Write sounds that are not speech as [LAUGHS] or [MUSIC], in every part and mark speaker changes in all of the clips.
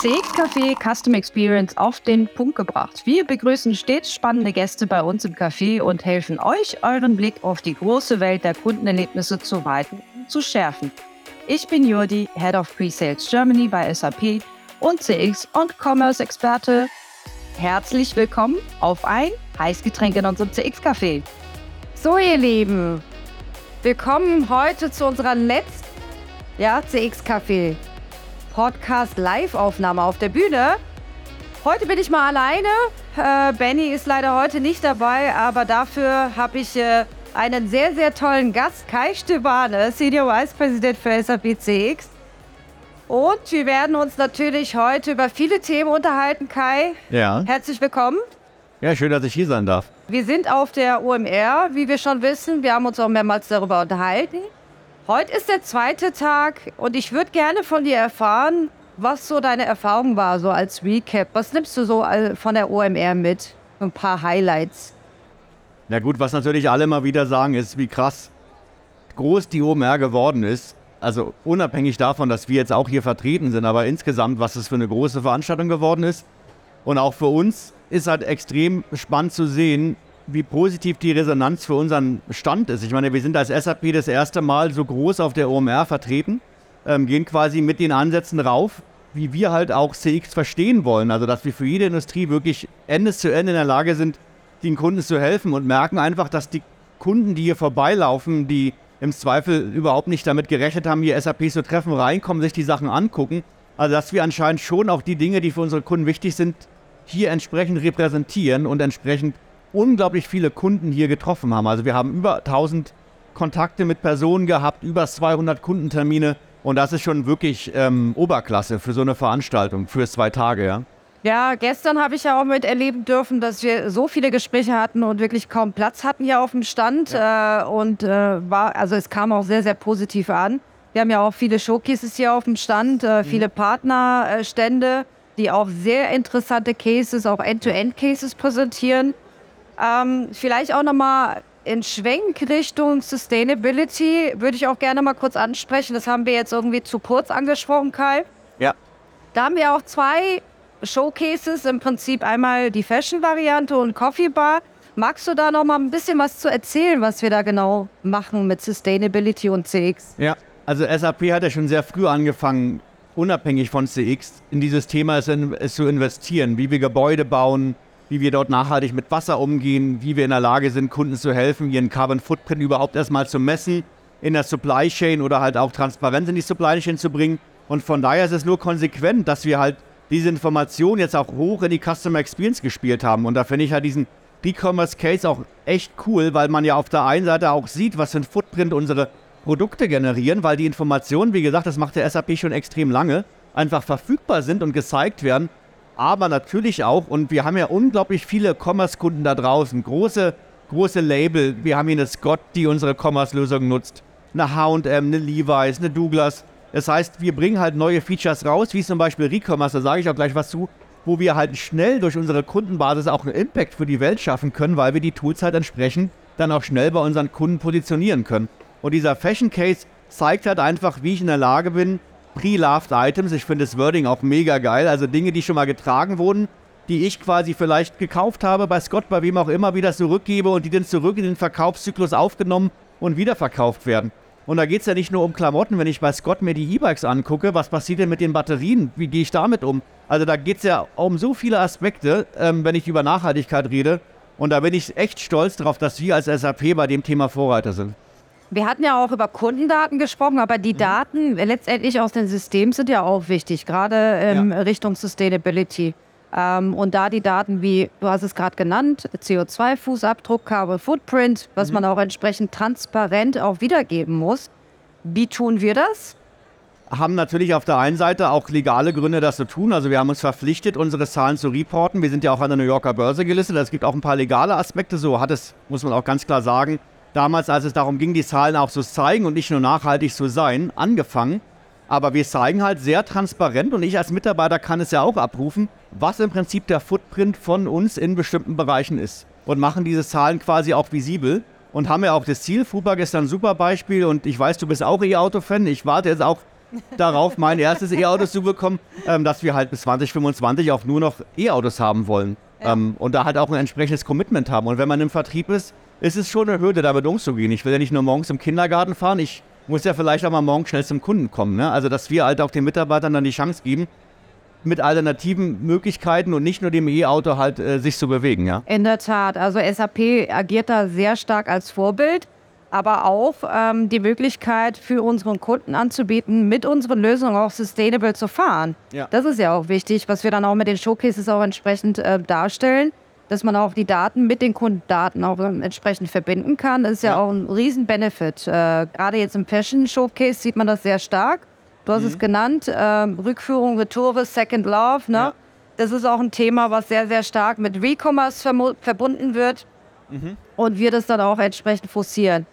Speaker 1: CX Café Custom Experience auf den Punkt gebracht. Wir begrüßen stets spannende Gäste bei uns im Café und helfen euch, euren Blick auf die große Welt der Kundenerlebnisse zu weiten und zu schärfen. Ich bin Jurdi, Head of Pre-Sales Germany bei SAP und CX und Commerce Experte. Herzlich willkommen auf ein Heißgetränk in unserem CX Café.
Speaker 2: So, ihr Lieben, willkommen heute zu unserer letzten ja, CX Café Podcast-Live-Aufnahme auf der Bühne. Heute bin ich mal alleine. Äh, Benny ist leider heute nicht dabei, aber dafür habe ich äh, einen sehr, sehr tollen Gast, Kai Stebane, Senior Vice President für SAP CX. Und wir werden uns natürlich heute über viele Themen unterhalten, Kai.
Speaker 3: Ja.
Speaker 2: Herzlich willkommen.
Speaker 3: Ja, schön, dass ich hier sein darf.
Speaker 2: Wir sind auf der OMR, wie wir schon wissen. Wir haben uns auch mehrmals darüber unterhalten. Heute ist der zweite Tag und ich würde gerne von dir erfahren, was so deine Erfahrung war, so als Recap. Was nimmst du so von der OMR mit? Ein paar Highlights.
Speaker 3: Na gut, was natürlich alle mal wieder sagen, ist, wie krass groß die OMR geworden ist. Also unabhängig davon, dass wir jetzt auch hier vertreten sind, aber insgesamt, was es für eine große Veranstaltung geworden ist. Und auch für uns ist halt extrem spannend zu sehen, wie positiv die Resonanz für unseren Stand ist. Ich meine, wir sind als SAP das erste Mal so groß auf der OMR vertreten, ähm, gehen quasi mit den Ansätzen rauf, wie wir halt auch CX verstehen wollen. Also, dass wir für jede Industrie wirklich Ende zu Ende in der Lage sind, den Kunden zu helfen und merken einfach, dass die Kunden, die hier vorbeilaufen, die im Zweifel überhaupt nicht damit gerechnet haben, hier SAP zu treffen, reinkommen, sich die Sachen angucken. Also, dass wir anscheinend schon auch die Dinge, die für unsere Kunden wichtig sind, hier entsprechend repräsentieren und entsprechend unglaublich viele Kunden hier getroffen haben. Also wir haben über 1000 Kontakte mit Personen gehabt, über 200 Kundentermine und das ist schon wirklich ähm, Oberklasse für so eine Veranstaltung, für zwei Tage, ja.
Speaker 2: Ja, gestern habe ich ja auch miterleben dürfen, dass wir so viele Gespräche hatten und wirklich kaum Platz hatten hier auf dem Stand. Ja. Äh, und äh, war, also es kam auch sehr, sehr positiv an. Wir haben ja auch viele Showcases hier auf dem Stand, äh, viele mhm. Partnerstände, die auch sehr interessante Cases, auch End-to-End-Cases präsentieren. Ähm, vielleicht auch nochmal in Schwenk Richtung Sustainability würde ich auch gerne mal kurz ansprechen. Das haben wir jetzt irgendwie zu kurz angesprochen, Kai.
Speaker 3: Ja.
Speaker 2: Da haben wir auch zwei Showcases, im Prinzip einmal die Fashion-Variante und Coffee Bar. Magst du da noch mal ein bisschen was zu erzählen, was wir da genau machen mit Sustainability und CX?
Speaker 3: Ja, also SAP hat ja schon sehr früh angefangen, unabhängig von CX, in dieses Thema zu investieren, wie wir Gebäude bauen, wie wir dort nachhaltig mit Wasser umgehen, wie wir in der Lage sind, Kunden zu helfen, ihren Carbon Footprint überhaupt erstmal zu messen, in der Supply Chain oder halt auch Transparenz in die Supply Chain zu bringen. Und von daher ist es nur konsequent, dass wir halt diese Information jetzt auch hoch in die Customer Experience gespielt haben. Und da finde ich halt diesen E-Commerce Case auch echt cool, weil man ja auf der einen Seite auch sieht, was für ein Footprint unsere Produkte generieren, weil die Informationen, wie gesagt, das macht der SAP schon extrem lange, einfach verfügbar sind und gezeigt werden aber natürlich auch, und wir haben ja unglaublich viele Commerce-Kunden da draußen, große, große Label. Wir haben hier eine Scott, die unsere Commerce-Lösung nutzt, eine HM, eine Levi's, eine Douglas. Das heißt, wir bringen halt neue Features raus, wie zum Beispiel Recommerce, da sage ich auch gleich was zu, wo wir halt schnell durch unsere Kundenbasis auch einen Impact für die Welt schaffen können, weil wir die Tools halt entsprechend dann auch schnell bei unseren Kunden positionieren können. Und dieser Fashion Case zeigt halt einfach, wie ich in der Lage bin, Pre-Loved Items. Ich finde das Wording auch mega geil. Also Dinge, die schon mal getragen wurden, die ich quasi vielleicht gekauft habe bei Scott, bei wem auch immer, wieder zurückgebe und die dann zurück in den Verkaufszyklus aufgenommen und wiederverkauft werden. Und da geht es ja nicht nur um Klamotten, wenn ich bei Scott mir die E-Bikes angucke, was passiert denn mit den Batterien? Wie gehe ich damit um? Also da geht es ja um so viele Aspekte, ähm, wenn ich über Nachhaltigkeit rede. Und da bin ich echt stolz darauf, dass wir als SAP bei dem Thema Vorreiter sind.
Speaker 2: Wir hatten ja auch über Kundendaten gesprochen, aber die mhm. Daten letztendlich aus dem System sind ja auch wichtig, gerade in ja. Richtung Sustainability. Ähm, und da die Daten wie, du hast es gerade genannt, CO2-Fußabdruck, Carbon Footprint, was mhm. man auch entsprechend transparent auch wiedergeben muss. Wie tun wir das?
Speaker 3: Haben natürlich auf der einen Seite auch legale Gründe, das zu tun. Also wir haben uns verpflichtet, unsere Zahlen zu reporten. Wir sind ja auch an der New Yorker Börse gelistet. Es gibt auch ein paar legale Aspekte. So hat es, muss man auch ganz klar sagen, damals, als es darum ging, die Zahlen auch zu zeigen und nicht nur nachhaltig zu sein, angefangen. Aber wir zeigen halt sehr transparent und ich als Mitarbeiter kann es ja auch abrufen, was im Prinzip der Footprint von uns in bestimmten Bereichen ist. Und machen diese Zahlen quasi auch visibel und haben ja auch das Ziel. Fubag ist ein super Beispiel und ich weiß, du bist auch E-Auto-Fan. Ich warte jetzt auch [LAUGHS] darauf, mein erstes E-Auto zu bekommen, ähm, dass wir halt bis 2025 auch nur noch E-Autos haben wollen. Ja. Ähm, und da halt auch ein entsprechendes Commitment haben. Und wenn man im Vertrieb ist, ist es schon eine Hürde, damit umzugehen. Ich will ja nicht nur morgens im Kindergarten fahren, ich muss ja vielleicht auch mal morgens schnell zum Kunden kommen. Ne? Also, dass wir halt auch den Mitarbeitern dann die Chance geben, mit alternativen Möglichkeiten und nicht nur dem E-Auto halt äh, sich zu bewegen, ja?
Speaker 2: In der Tat. Also SAP agiert da sehr stark als Vorbild, aber auch ähm, die Möglichkeit für unseren Kunden anzubieten, mit unseren Lösungen auch sustainable zu fahren. Ja. Das ist ja auch wichtig, was wir dann auch mit den Showcases auch entsprechend äh, darstellen, dass man auch die Daten mit den Kundendaten auch entsprechend verbinden kann. Das ist ja, ja. auch ein Riesen-Benefit. Äh, gerade jetzt im Fashion Showcase sieht man das sehr stark Du hast mhm. es genannt, ähm, Rückführung, Retour, Second Love. Ne? Ja. Das ist auch ein Thema, was sehr, sehr stark mit Recommerce verbunden wird mhm. und wir das dann auch entsprechend forcieren.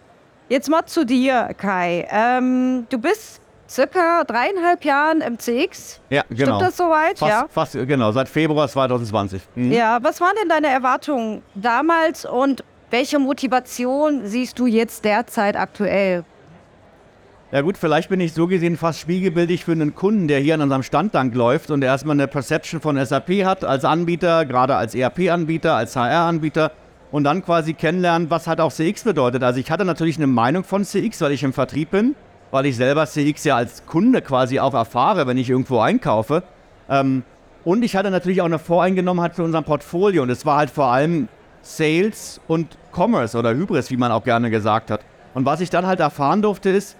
Speaker 2: Jetzt mal zu dir, Kai. Ähm, du bist circa dreieinhalb Jahren im CX.
Speaker 3: Ja, genau.
Speaker 2: Stimmt das soweit?
Speaker 3: Fast,
Speaker 2: ja.
Speaker 3: fast genau, seit Februar 2020.
Speaker 2: Mhm. Ja, was waren denn deine Erwartungen damals und welche Motivation siehst du jetzt derzeit aktuell?
Speaker 3: Ja gut, vielleicht bin ich so gesehen fast spiegelbildlich für einen Kunden, der hier an unserem Stand lang läuft und erstmal eine Perception von SAP hat als Anbieter, gerade als ERP-Anbieter, als HR-Anbieter und dann quasi kennenlernen, was halt auch CX bedeutet. Also ich hatte natürlich eine Meinung von CX, weil ich im Vertrieb bin, weil ich selber CX ja als Kunde quasi auch erfahre, wenn ich irgendwo einkaufe. Ähm, und ich hatte natürlich auch eine Voreingenommenheit für unser Portfolio und es war halt vor allem Sales und Commerce oder Hybris, wie man auch gerne gesagt hat. Und was ich dann halt erfahren durfte, ist,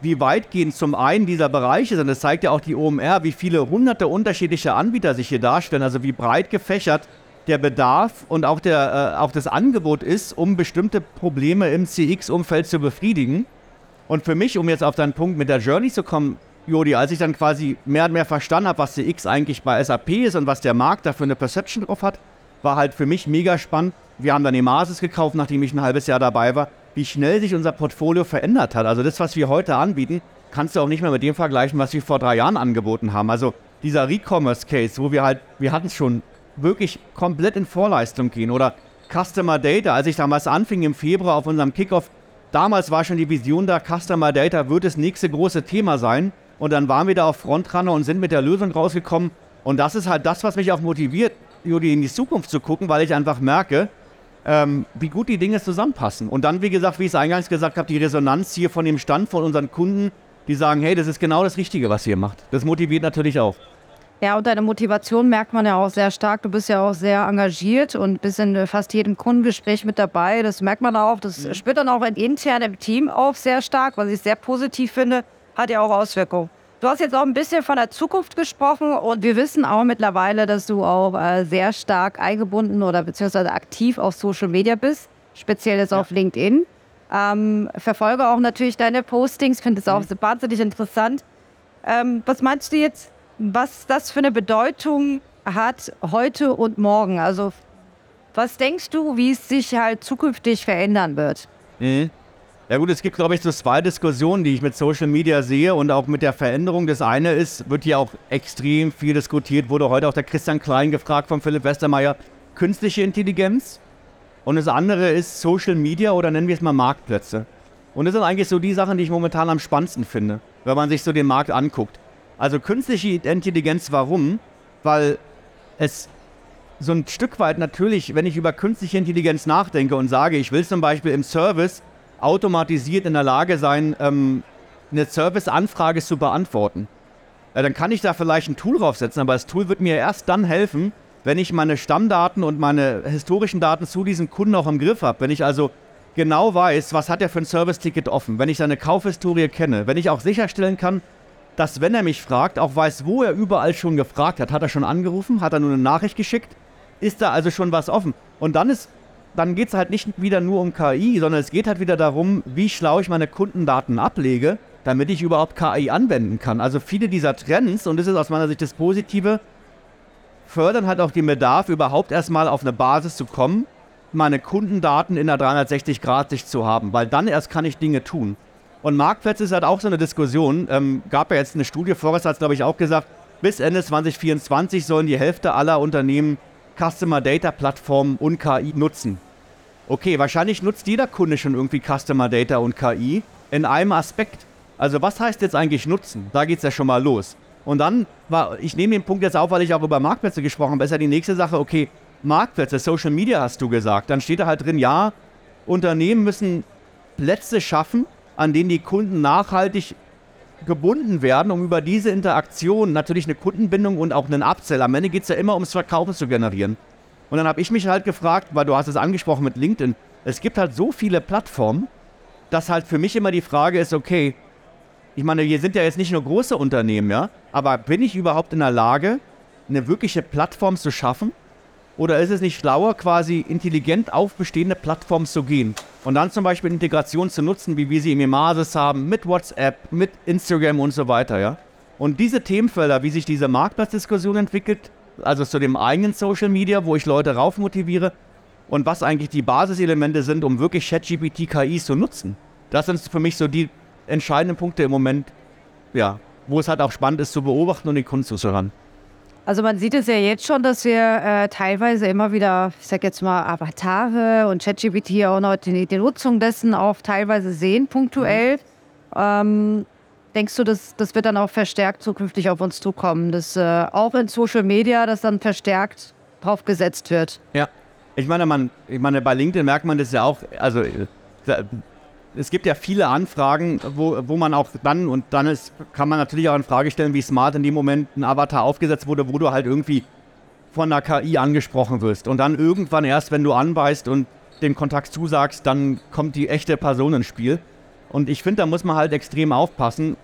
Speaker 3: wie weitgehend zum einen dieser Bereiche sind. Das zeigt ja auch die OMR, wie viele hunderte unterschiedliche Anbieter sich hier darstellen, also wie breit gefächert der Bedarf und auch, der, äh, auch das Angebot ist, um bestimmte Probleme im CX-Umfeld zu befriedigen. Und für mich, um jetzt auf deinen Punkt mit der Journey zu kommen, Jodi, als ich dann quasi mehr und mehr verstanden habe, was CX eigentlich bei SAP ist und was der Markt dafür eine Perception drauf hat, war halt für mich mega spannend. Wir haben dann Emasis gekauft, nachdem ich ein halbes Jahr dabei war wie schnell sich unser Portfolio verändert hat. Also das, was wir heute anbieten, kannst du auch nicht mehr mit dem vergleichen, was wir vor drei Jahren angeboten haben. Also dieser Recommerce-Case, wo wir halt, wir hatten es schon, wirklich komplett in Vorleistung gehen. Oder Customer Data, als ich damals anfing im Februar auf unserem Kickoff, damals war schon die Vision da, Customer Data wird das nächste große Thema sein. Und dann waren wir da auf Frontrunner und sind mit der Lösung rausgekommen. Und das ist halt das, was mich auch motiviert, Juli, in die Zukunft zu gucken, weil ich einfach merke, ähm, wie gut die Dinge zusammenpassen. Und dann, wie gesagt, wie ich es eingangs gesagt habe, die Resonanz hier von dem Stand von unseren Kunden, die sagen, hey, das ist genau das Richtige, was ihr macht. Das motiviert natürlich auch.
Speaker 2: Ja, und deine Motivation merkt man ja auch sehr stark. Du bist ja auch sehr engagiert und bist in fast jedem Kundengespräch mit dabei. Das merkt man auch. Das mhm. spürt dann auch intern im Team auf sehr stark, was ich sehr positiv finde. Hat ja auch Auswirkungen. Du hast jetzt auch ein bisschen von der Zukunft gesprochen und wir wissen auch mittlerweile, dass du auch äh, sehr stark eingebunden oder beziehungsweise aktiv auf Social Media bist, speziell jetzt ja. auf LinkedIn. Ähm, verfolge auch natürlich deine Postings, finde es auch mhm. wahnsinnig interessant. Ähm, was meinst du jetzt, was das für eine Bedeutung hat heute und morgen? Also was denkst du, wie es sich halt zukünftig verändern wird?
Speaker 3: Mhm. Ja gut, es gibt, glaube ich, so zwei Diskussionen, die ich mit Social Media sehe und auch mit der Veränderung. Das eine ist, wird hier auch extrem viel diskutiert, wurde heute auch der Christian Klein gefragt von Philipp Westermeier, künstliche Intelligenz. Und das andere ist Social Media oder nennen wir es mal Marktplätze. Und das sind eigentlich so die Sachen, die ich momentan am spannendsten finde, wenn man sich so den Markt anguckt. Also künstliche Intelligenz, warum? Weil es so ein Stück weit natürlich, wenn ich über künstliche Intelligenz nachdenke und sage, ich will zum Beispiel im Service automatisiert in der Lage sein, ähm, eine Serviceanfrage zu beantworten. Ja, dann kann ich da vielleicht ein Tool draufsetzen, aber das Tool wird mir erst dann helfen, wenn ich meine Stammdaten und meine historischen Daten zu diesem Kunden auch im Griff habe. Wenn ich also genau weiß, was hat er für ein Service-Ticket offen, wenn ich seine Kaufhistorie kenne, wenn ich auch sicherstellen kann, dass wenn er mich fragt, auch weiß, wo er überall schon gefragt hat. Hat er schon angerufen? Hat er nur eine Nachricht geschickt? Ist da also schon was offen? Und dann ist dann geht es halt nicht wieder nur um KI, sondern es geht halt wieder darum, wie schlau ich meine Kundendaten ablege, damit ich überhaupt KI anwenden kann. Also viele dieser Trends, und das ist aus meiner Sicht das Positive, fördern halt auch den Bedarf, überhaupt erstmal auf eine Basis zu kommen, meine Kundendaten in der 360-Grad-Sicht zu haben, weil dann erst kann ich Dinge tun. Und Marktplätze ist halt auch so eine Diskussion. Ähm, gab ja jetzt eine Studie, Forrest hat es glaube ich auch gesagt, bis Ende 2024 sollen die Hälfte aller Unternehmen Customer Data Plattformen und KI nutzen. Okay, wahrscheinlich nutzt jeder Kunde schon irgendwie Customer Data und KI in einem Aspekt. Also was heißt jetzt eigentlich nutzen? Da geht es ja schon mal los. Und dann war, ich nehme den Punkt jetzt auf, weil ich auch über Marktplätze gesprochen habe, ist ja die nächste Sache, okay, Marktplätze, Social Media hast du gesagt. Dann steht da halt drin, ja, Unternehmen müssen Plätze schaffen, an denen die Kunden nachhaltig gebunden werden, um über diese Interaktion natürlich eine Kundenbindung und auch einen Upsell. Am Ende geht es ja immer ums Verkaufen zu generieren. Und dann habe ich mich halt gefragt, weil du hast es angesprochen mit LinkedIn, es gibt halt so viele Plattformen, dass halt für mich immer die Frage ist, okay, ich meine, wir sind ja jetzt nicht nur große Unternehmen, ja, aber bin ich überhaupt in der Lage, eine wirkliche Plattform zu schaffen, oder ist es nicht schlauer, quasi intelligent auf bestehende Plattformen zu gehen und dann zum Beispiel Integration zu nutzen, wie wir sie im Emasis haben, mit WhatsApp, mit Instagram und so weiter, ja? Und diese Themenfelder, wie sich diese Marktplatzdiskussion entwickelt, also zu dem eigenen Social Media, wo ich Leute rauf motiviere und was eigentlich die Basiselemente sind, um wirklich ChatGPT KI zu nutzen. Das sind für mich so die entscheidenden Punkte im Moment, ja, wo es halt auch spannend ist zu beobachten und den Kunden zuzuhören.
Speaker 2: Also man sieht es ja jetzt schon, dass wir äh, teilweise immer wieder, ich sag jetzt mal, Avatare und ChatGPT auch noch die, die, Nutzung dessen auch teilweise sehen, punktuell. Mhm. Ähm, denkst du, dass das wird dann auch verstärkt zukünftig auf uns zukommen, dass äh, auch in Social Media das dann verstärkt drauf gesetzt wird?
Speaker 3: Ja. Ich meine, man, ich meine, bei LinkedIn merkt man das ja auch, also äh, es gibt ja viele Anfragen, wo, wo man auch dann, und dann ist, kann man natürlich auch in Frage stellen, wie smart in dem Moment ein Avatar aufgesetzt wurde, wo du halt irgendwie von einer KI angesprochen wirst. Und dann irgendwann erst, wenn du anbeißt und den Kontakt zusagst, dann kommt die echte Person ins Spiel. Und ich finde, da muss man halt extrem aufpassen,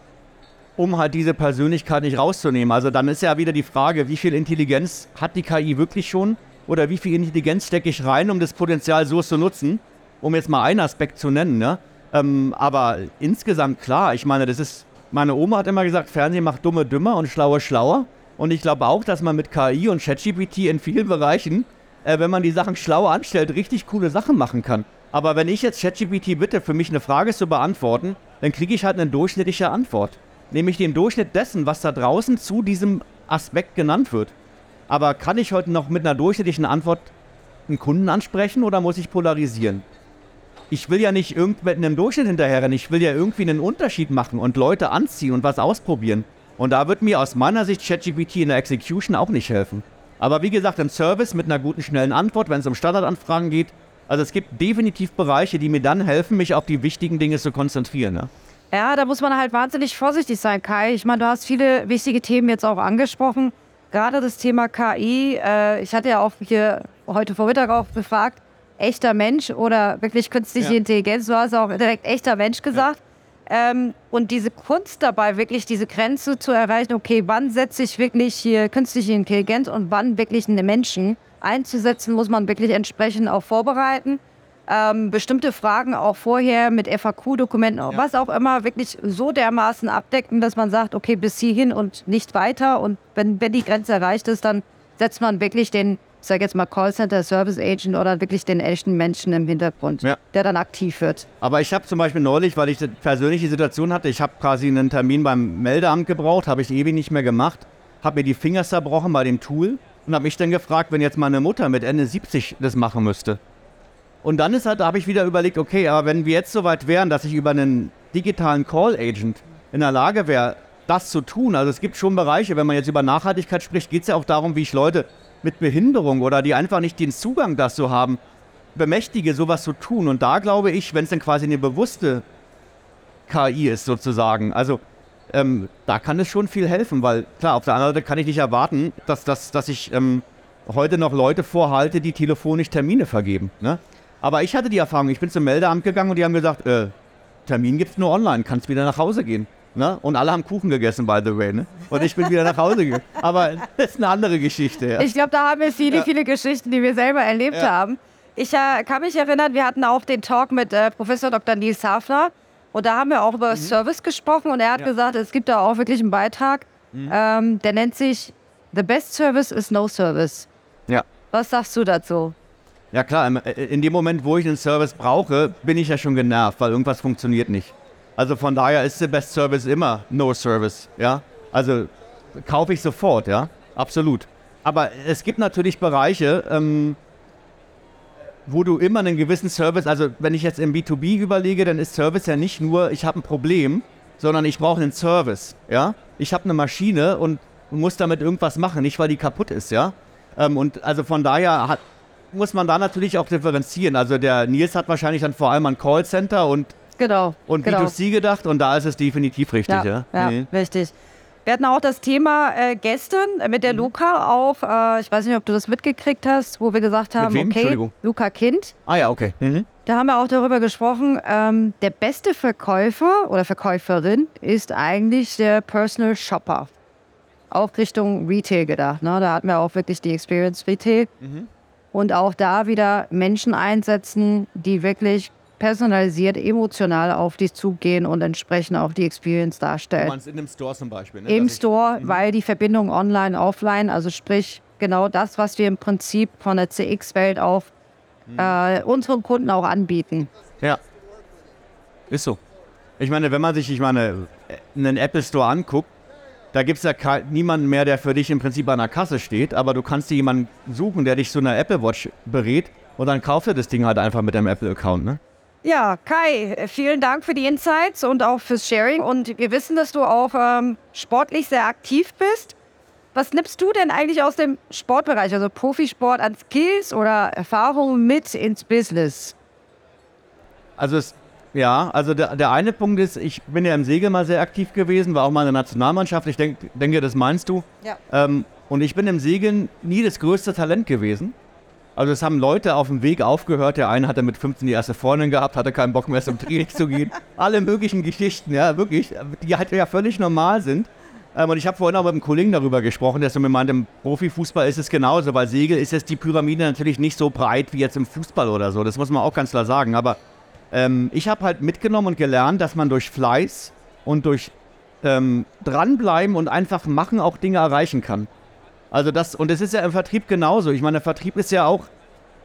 Speaker 3: um halt diese Persönlichkeit nicht rauszunehmen. Also dann ist ja wieder die Frage, wie viel Intelligenz hat die KI wirklich schon? Oder wie viel Intelligenz stecke ich rein, um das Potenzial so zu nutzen? Um jetzt mal einen Aspekt zu nennen, ne? Ähm, aber insgesamt klar, ich meine, das ist, meine Oma hat immer gesagt, Fernsehen macht Dumme dümmer und Schlaue schlauer. Und ich glaube auch, dass man mit KI und ChatGPT in vielen Bereichen, äh, wenn man die Sachen schlau anstellt, richtig coole Sachen machen kann. Aber wenn ich jetzt ChatGPT bitte, für mich eine Frage zu beantworten, dann kriege ich halt eine durchschnittliche Antwort. Nämlich den Durchschnitt dessen, was da draußen zu diesem Aspekt genannt wird. Aber kann ich heute noch mit einer durchschnittlichen Antwort einen Kunden ansprechen oder muss ich polarisieren? Ich will ja nicht irgendwann einem Durchschnitt hinterherrennen. Ich will ja irgendwie einen Unterschied machen und Leute anziehen und was ausprobieren. Und da wird mir aus meiner Sicht ChatGPT in der Execution auch nicht helfen. Aber wie gesagt, im Service mit einer guten, schnellen Antwort, wenn es um Standardanfragen geht. Also es gibt definitiv Bereiche, die mir dann helfen, mich auf die wichtigen Dinge zu konzentrieren. Ne?
Speaker 2: Ja, da muss man halt wahnsinnig vorsichtig sein, Kai. Ich meine, du hast viele wichtige Themen jetzt auch angesprochen. Gerade das Thema KI. Äh, ich hatte ja auch hier heute Vormittag auch gefragt, echter Mensch oder wirklich künstliche ja. Intelligenz. Du hast auch direkt echter Mensch gesagt. Ja. Ähm, und diese Kunst dabei, wirklich diese Grenze zu erreichen, okay, wann setze ich wirklich hier künstliche Intelligenz und wann wirklich einen Menschen einzusetzen, muss man wirklich entsprechend auch vorbereiten. Ähm, bestimmte Fragen auch vorher mit FAQ-Dokumenten, ja. was auch immer, wirklich so dermaßen abdecken, dass man sagt, okay, bis hierhin und nicht weiter. Und wenn, wenn die Grenze erreicht ist, dann setzt man wirklich den sage jetzt mal Callcenter, Service Agent oder wirklich den echten Menschen im Hintergrund, ja. der dann aktiv wird.
Speaker 3: Aber ich habe zum Beispiel neulich, weil ich eine persönliche Situation hatte, ich habe quasi einen Termin beim Meldeamt gebraucht, habe ich ewig nicht mehr gemacht, habe mir die Finger zerbrochen bei dem Tool und habe mich dann gefragt, wenn jetzt meine Mutter mit Ende 70 das machen müsste. Und dann ist halt, da habe ich wieder überlegt, okay, aber wenn wir jetzt so weit wären, dass ich über einen digitalen Call Agent in der Lage wäre, das zu tun. Also es gibt schon Bereiche, wenn man jetzt über Nachhaltigkeit spricht, geht es ja auch darum, wie ich Leute mit Behinderung oder die einfach nicht den Zugang dazu haben, bemächtige, sowas zu tun. Und da glaube ich, wenn es dann quasi eine bewusste KI ist sozusagen, also ähm, da kann es schon viel helfen, weil klar, auf der anderen Seite kann ich nicht erwarten, dass, dass, dass ich ähm, heute noch Leute vorhalte, die telefonisch Termine vergeben. Ne? Aber ich hatte die Erfahrung, ich bin zum Meldeamt gegangen und die haben gesagt, äh, Termin gibt es nur online, kannst wieder nach Hause gehen. Ne? Und alle haben Kuchen gegessen, by the way. Ne? Und ich bin wieder nach Hause gegangen. [LAUGHS] Aber das ist eine andere Geschichte. Ja.
Speaker 2: Ich glaube, da haben wir viele, ja. viele Geschichten, die wir selber erlebt ja. haben. Ich äh, kann mich erinnern, wir hatten auch den Talk mit äh, Professor Dr. Nils Hafner. Und da haben wir auch über mhm. Service gesprochen. Und er hat gesagt, es gibt da auch wirklich einen Beitrag, mhm. ähm, der nennt sich The Best Service is No Service.
Speaker 3: Ja.
Speaker 2: Was sagst du dazu?
Speaker 3: Ja klar, äh, in dem Moment, wo ich einen Service brauche, bin ich ja schon genervt, weil irgendwas funktioniert nicht. Also von daher ist der Best Service immer No Service, ja. Also kaufe ich sofort, ja, absolut. Aber es gibt natürlich Bereiche, ähm, wo du immer einen gewissen Service, also wenn ich jetzt im B2B überlege, dann ist Service ja nicht nur, ich habe ein Problem sondern ich brauche einen Service, ja. Ich habe eine Maschine und muss damit irgendwas machen, nicht weil die kaputt ist, ja. Ähm, und also von daher hat, muss man da natürlich auch differenzieren. Also der Nils hat wahrscheinlich dann vor allem an Callcenter und,
Speaker 2: Genau.
Speaker 3: und
Speaker 2: genau.
Speaker 3: B2C gedacht und da ist es definitiv richtig, ja.
Speaker 2: Ja, ja
Speaker 3: Nee.
Speaker 2: richtig. Wir hatten auch das Thema äh, gestern mit
Speaker 3: Mhm.
Speaker 2: der Luca auf, äh, ich weiß nicht, ob du das mitgekriegt hast, wo wir gesagt haben, okay. Luca Kind.
Speaker 3: Ah ja, okay. Mhm.
Speaker 2: Da haben wir auch darüber gesprochen, ähm, der beste Verkäufer oder Verkäuferin ist eigentlich der Personal Shopper. Auch Richtung Retail gedacht. Ne? Da hatten wir auch wirklich die Experience Retail. Und auch da wieder Menschen einsetzen, die wirklich personalisiert, emotional auf dich zugehen und entsprechend auch die Experience
Speaker 3: Du
Speaker 2: darstellen.
Speaker 3: meinst in dem Store zum Beispiel, ne?
Speaker 2: Im
Speaker 3: Dass ich-
Speaker 2: Store, weil die Verbindung online, offline, also sprich genau das, was wir im Prinzip von der CX-Welt auch äh, unseren Kunden auch anbieten.
Speaker 3: Ja. Ist so. Ich meine, wenn man sich, ich meine, einen Apple Store anguckt, da gibt es ja niemanden mehr, der für dich im Prinzip an der Kasse steht, aber du kannst dir jemanden suchen, der dich zu einer Apple Watch berät und dann kauft er das Ding halt einfach mit deinem Apple-Account, ne?
Speaker 2: Ja, Kai, äh, vielen Dank für die Insights und auch fürs Sharing. Und wir wissen, dass du auch ähm, sportlich sehr aktiv bist. Was nimmst du denn eigentlich aus dem Sportbereich, also Profisport, an Skills oder Erfahrungen mit ins Business?
Speaker 3: Also es, ja, also der, der eine Punkt ist, ich bin ja im Segel mal sehr aktiv gewesen, war auch mal in der Nationalmannschaft, ich denk, denke, das meinst du.
Speaker 2: Ja.
Speaker 3: Ähm, und ich bin im Segeln nie das größte Talent gewesen. Also es haben Leute auf dem Weg aufgehört. Der eine hatte mit 15 die erste Freundin gehabt, hatte keinen Bock mehr zum [LAUGHS] Training zu gehen. Alle möglichen Geschichten, ja, wirklich, die halt ja völlig normal sind. Ähm, und ich habe vorhin auch mit einem Kollegen darüber gesprochen, der so mir meinte, im Profifußball ist es genauso, weil Segel ist jetzt die Pyramide natürlich nicht so breit wie jetzt im Fußball oder so. Das muss man auch ganz klar sagen. Aber ähm, ich habe halt mitgenommen und gelernt, dass man durch Fleiß und durch ähm, dranbleiben und einfach machen auch Dinge erreichen kann. Also das, und es ist ja im Vertrieb genauso. Ich meine, der Vertrieb ist ja auch,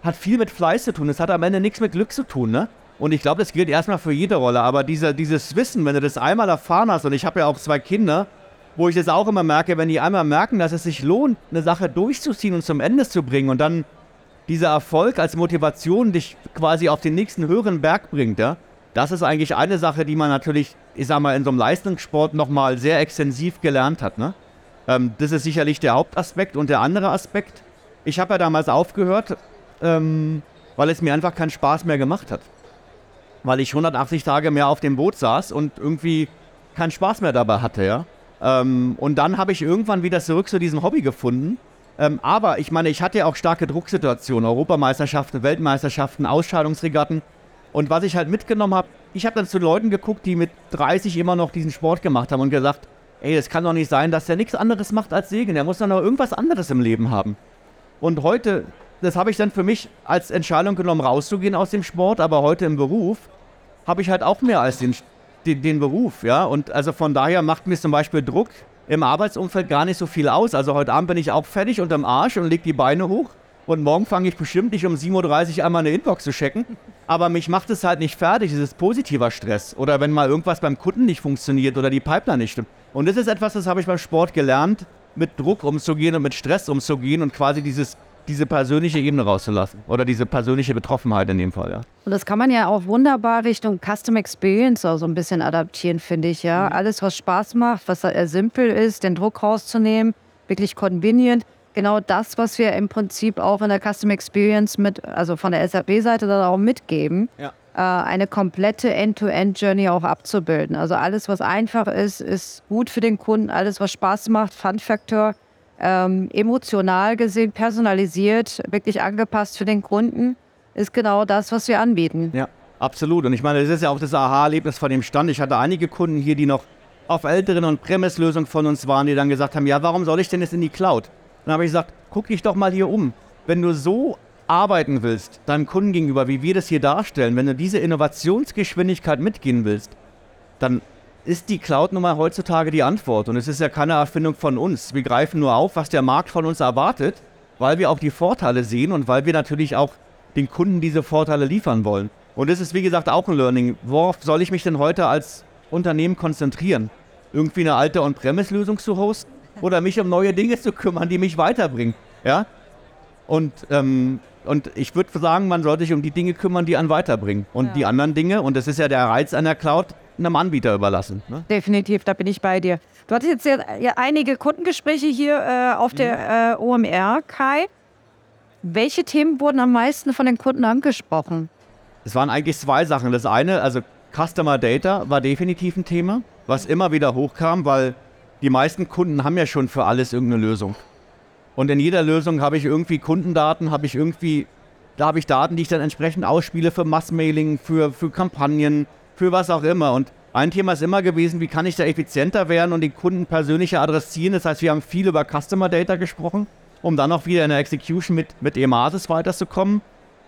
Speaker 3: hat viel mit Fleiß zu tun. Es hat am Ende nichts mit Glück zu tun, ne? Und ich glaube, das gilt erstmal für jede Rolle. Aber diese, dieses Wissen, wenn du das einmal erfahren hast, und ich habe ja auch zwei Kinder, wo ich das auch immer merke, wenn die einmal merken, dass es sich lohnt, eine Sache durchzuziehen und zum Ende zu bringen und dann dieser Erfolg als Motivation dich quasi auf den nächsten höheren Berg bringt, ja, das ist eigentlich eine Sache, die man natürlich, ich sag mal, in so einem Leistungssport nochmal sehr extensiv gelernt hat, ne? Ähm, das ist sicherlich der Hauptaspekt und der andere Aspekt, ich habe ja damals aufgehört, ähm, weil es mir einfach keinen Spaß mehr gemacht hat. Weil ich 180 Tage mehr auf dem Boot saß und irgendwie keinen Spaß mehr dabei hatte, ja. Ähm, und dann habe ich irgendwann wieder zurück zu diesem Hobby gefunden. Ähm, aber ich meine, ich hatte ja auch starke Drucksituationen, Europameisterschaften, Weltmeisterschaften, Ausscheidungsregatten. Und was ich halt mitgenommen habe, ich habe dann zu Leuten geguckt, die mit 30 immer noch diesen Sport gemacht haben und gesagt, ey, es kann doch nicht sein, dass der nichts anderes macht als Segeln. Der muss doch noch irgendwas anderes im Leben haben. Und heute, das habe ich dann für mich als Entscheidung genommen, rauszugehen aus dem Sport, aber heute im Beruf habe ich halt auch mehr als den, den, den Beruf, ja. Und also von daher macht mir zum Beispiel Druck im Arbeitsumfeld gar nicht so viel aus. Also heute Abend bin ich auch fertig unterm Arsch und leg die Beine hoch. Und morgen fange ich bestimmt nicht um 7.30 Uhr einmal eine Inbox zu checken. Aber mich macht es halt nicht fertig. Es ist positiver Stress. Oder wenn mal irgendwas beim Kunden nicht funktioniert oder die Pipeline nicht stimmt. Und das ist etwas, das habe ich beim Sport gelernt, mit Druck umzugehen und mit Stress umzugehen und quasi dieses, diese persönliche Ebene rauszulassen. Oder diese persönliche Betroffenheit in dem Fall, ja.
Speaker 2: Und das kann man ja auch wunderbar Richtung Custom Experience auch so ein bisschen adaptieren, finde ich. Ja, alles, was Spaß macht, was äh, simpel ist, den Druck rauszunehmen, wirklich convenient. Genau das, was wir im Prinzip auch in der Custom Experience mit, also von der SAP-Seite dann auch mitgeben,
Speaker 3: Ja.
Speaker 2: äh, eine komplette End-to-End-Journey auch abzubilden. Also alles, was einfach ist, ist gut für den Kunden. Alles, was Spaß macht, Fun-Faktor, ähm, emotional gesehen, personalisiert, wirklich angepasst für den Kunden, ist genau das, was wir anbieten.
Speaker 3: Ja, absolut. Und ich meine, das ist ja auch das Aha-Erlebnis von dem Stand. Ich hatte einige Kunden hier, die noch auf älteren und Premise-Lösungen von uns waren, die dann gesagt haben, ja, warum soll ich denn jetzt in die Cloud? Dann habe ich gesagt, guck dich doch mal hier um. Wenn du so arbeiten willst, deinem Kunden gegenüber, wie wir das hier darstellen, wenn du diese Innovationsgeschwindigkeit mitgehen willst, dann ist die Cloud nun mal heutzutage die Antwort. Und es ist ja keine Erfindung von uns. Wir greifen nur auf, was der Markt von uns erwartet, weil wir auch die Vorteile sehen und weil wir natürlich auch den Kunden diese Vorteile liefern wollen. Und das ist, wie gesagt, auch ein Learning. Worauf soll ich mich denn heute als Unternehmen konzentrieren? Irgendwie eine alte On-Premise-Lösung zu hosten? Oder mich um neue Dinge zu kümmern, die mich weiterbringen? Ja? Und, ähm, und ich würde sagen, man sollte sich um die Dinge kümmern, die einen weiterbringen. Und
Speaker 2: Ja.
Speaker 3: die anderen Dinge, und das ist ja der Reiz einer Cloud, einem Anbieter überlassen. Ne?
Speaker 2: Definitiv, da bin ich bei dir. Du hattest jetzt ja, ja einige Kundengespräche hier äh, auf der äh, OMR, Kai. Welche Themen wurden am meisten von den Kunden angesprochen?
Speaker 3: Es waren eigentlich zwei Sachen. Das eine, also Customer Data war definitiv ein Thema, was immer wieder hochkam, weil die meisten Kunden haben ja schon für alles irgendeine Lösung. Und in jeder Lösung habe ich irgendwie Kundendaten, habe ich irgendwie, da habe ich Daten, die ich dann entsprechend ausspiele für Massmailing, für, für Kampagnen, für was auch immer. Und ein Thema ist immer gewesen, wie kann ich da effizienter werden und den Kunden persönlicher adressieren. Das heißt, wir haben viel über Customer Data gesprochen, um dann auch wieder in der Execution mit, mit Emasis weiterzukommen.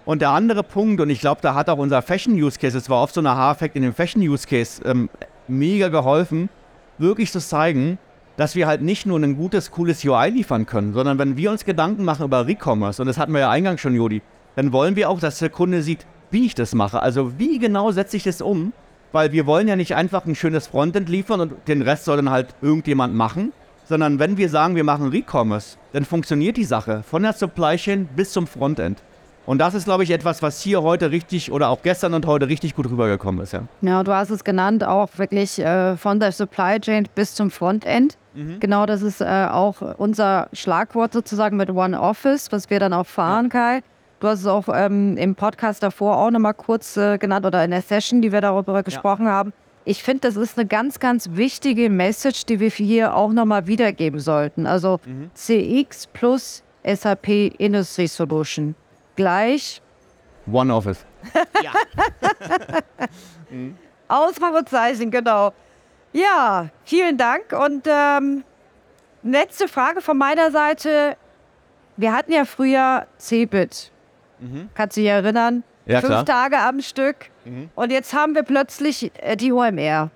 Speaker 3: Und der andere Punkt, und ich glaube, da hat auch unser Fashion-Use-Case, es war oft so ein Aha-Effekt in dem Fashion-Use-Case, ähm, mega geholfen, wirklich zu zeigen, dass wir halt nicht nur ein gutes, cooles UI liefern können, sondern wenn wir uns Gedanken machen über Recommerce, und das hatten wir ja eingangs schon, Jodi, dann wollen wir auch, dass der Kunde sieht, wie ich das mache. Also wie genau setze ich das um? Weil wir wollen ja nicht einfach ein schönes Frontend liefern und den Rest soll dann halt irgendjemand machen, sondern wenn wir sagen, wir machen Recommerce, dann funktioniert die Sache von der Supply Chain bis zum Frontend. Und das ist, glaube ich, etwas, was hier heute richtig oder auch gestern und heute richtig gut rübergekommen ist. Ja.
Speaker 2: Ja, du hast es genannt, auch wirklich äh, von der Supply Chain bis zum Frontend. Genau, das ist äh, auch unser Schlagwort sozusagen mit One Office, was wir dann auch fahren, Kai. Du hast es auch ähm, im Podcast davor auch nochmal kurz äh, genannt oder in der Session, die wir darüber gesprochen haben. Ich finde, das ist eine ganz, ganz wichtige Message, die wir hier auch nochmal wiedergeben sollten. Also CX plus SAP Industry Solution gleich
Speaker 3: One Office. [LAUGHS]
Speaker 2: Ausrufezeichen, genau. Ja, vielen Dank. Und ähm, letzte Frage von meiner Seite. Wir hatten ja früher Cebit. Kannst du dich erinnern?
Speaker 3: Ja,
Speaker 2: Fünf
Speaker 3: klar.
Speaker 2: Tage am Stück. Und jetzt haben wir plötzlich äh, die OMR.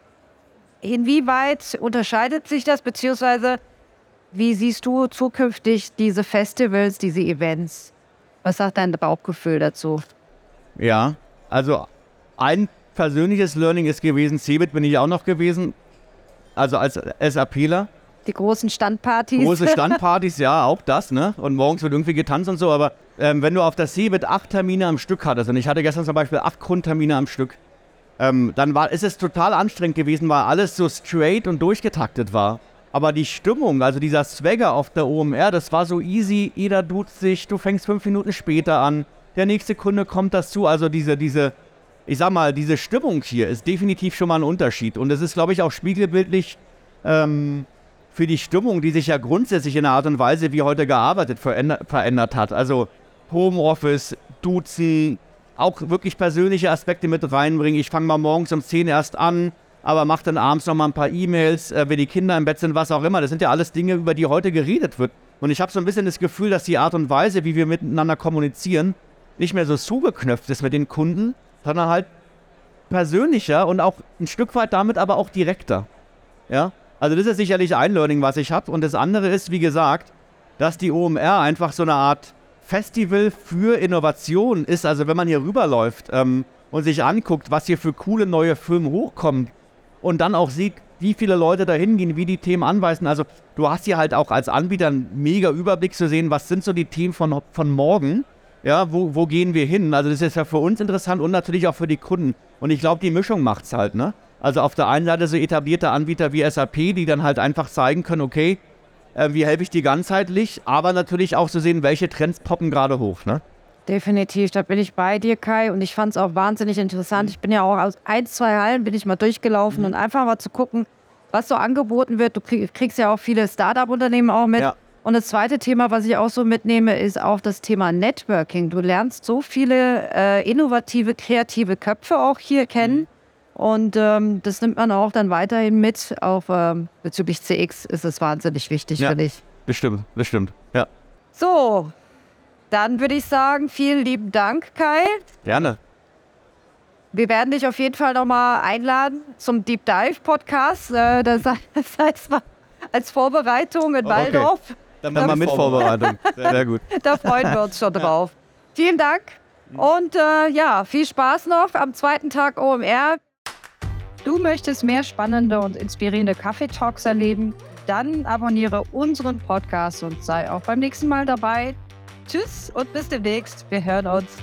Speaker 2: Inwieweit unterscheidet sich das, beziehungsweise wie siehst du zukünftig diese Festivals, diese Events? Was sagt dein Bauchgefühl dazu?
Speaker 3: Ja, also ein persönliches Learning ist gewesen, Cebit bin ich auch noch gewesen, also als SAPler.
Speaker 2: Die großen Standpartys?
Speaker 3: Große [LAUGHS] Standpartys, ja, auch das, ne? Und morgens wird irgendwie getanzt und so, aber ähm, wenn du auf der Cebit acht Termine am Stück hattest, und ich hatte gestern zum Beispiel acht Grundtermine am Stück, ähm, dann war, ist es total anstrengend gewesen, weil alles so straight und durchgetaktet war. Aber die Stimmung, also dieser Swagger auf der OMR, das war so easy, jeder duzt sich, du fängst fünf Minuten später an, der nächste Kunde kommt dazu, also diese, diese, ich sag mal, diese Stimmung hier ist definitiv schon mal ein Unterschied. Und es ist, glaube ich, auch spiegelbildlich ähm, für die Stimmung, die sich ja grundsätzlich in der Art und Weise, wie heute gearbeitet, veränder verändert hat. Also Homeoffice, Duzen, auch wirklich persönliche Aspekte mit reinbringen. Ich fange mal morgens um 10 erst an, aber mache dann abends noch mal ein paar E-Mails, äh, wenn die Kinder im Bett sind, was auch immer. Das sind ja alles Dinge, über die heute geredet wird. Und ich habe so ein bisschen das Gefühl, dass die Art und Weise, wie wir miteinander kommunizieren, nicht mehr so zugeknöpft ist mit den Kunden, sondern halt persönlicher und auch ein Stück weit damit aber auch direkter. Ja, also das ist sicherlich ein Learning, was ich habe. Und das andere ist, wie gesagt, dass die OMR einfach so eine Art Festival für Innovation ist. Also wenn man hier rüberläuft ähm, und sich anguckt, was hier für coole neue Firmen hochkommen und dann auch sieht, wie viele Leute da hingehen, wie die Themen anweisen. Also du hast hier halt auch als Anbieter einen mega Überblick zu sehen, was sind so die Themen von, von morgen. Ja, wo, wo gehen wir hin? Also das ist ja für uns interessant und natürlich auch für die Kunden. Und ich glaube, die Mischung macht's halt, ne? Also auf der einen Seite so etablierte Anbieter wie SAP, die dann halt einfach zeigen können, okay, äh, wie helfe ich dir ganzheitlich, aber natürlich auch zu sehen, welche Trends poppen gerade hoch, ne?
Speaker 2: Definitiv, da bin ich bei dir, Kai. Und ich fand es auch wahnsinnig interessant. Ich bin ja auch aus ein, zwei Hallen bin ich mal durchgelaufen und einfach mal zu gucken, was so angeboten wird. Du krieg, kriegst ja auch viele Startup-Unternehmen auch mit.
Speaker 3: Ja.
Speaker 2: Und das zweite Thema, was ich auch so mitnehme, ist auch das Thema Networking. Du lernst so viele äh, innovative, kreative Köpfe auch hier kennen. Und ähm, das nimmt man auch dann weiterhin mit. Auch ähm, bezüglich CX ist es wahnsinnig wichtig,
Speaker 3: Ja.
Speaker 2: finde ich.
Speaker 3: Bestimmt, bestimmt. Ja.
Speaker 2: So, dann würde ich sagen, vielen lieben Dank, Kai.
Speaker 3: Gerne.
Speaker 2: Wir werden dich auf jeden Fall nochmal einladen zum Deep Dive Podcast. Äh, das [LAUGHS] heißt mal als Vorbereitung in
Speaker 3: Okay.
Speaker 2: Waldorf.
Speaker 3: Dann mal mit Vorbereitung. Sehr gut. [LAUGHS]
Speaker 2: Da freuen wir uns schon drauf. Vielen Dank und äh, ja, viel Spaß noch am zweiten Tag OMR.
Speaker 1: Du möchtest mehr spannende und inspirierende Kaffeetalks erleben? Dann abonniere unseren Podcast und sei auch beim nächsten Mal dabei.
Speaker 2: Tschüss und bis demnächst. Wir hören uns.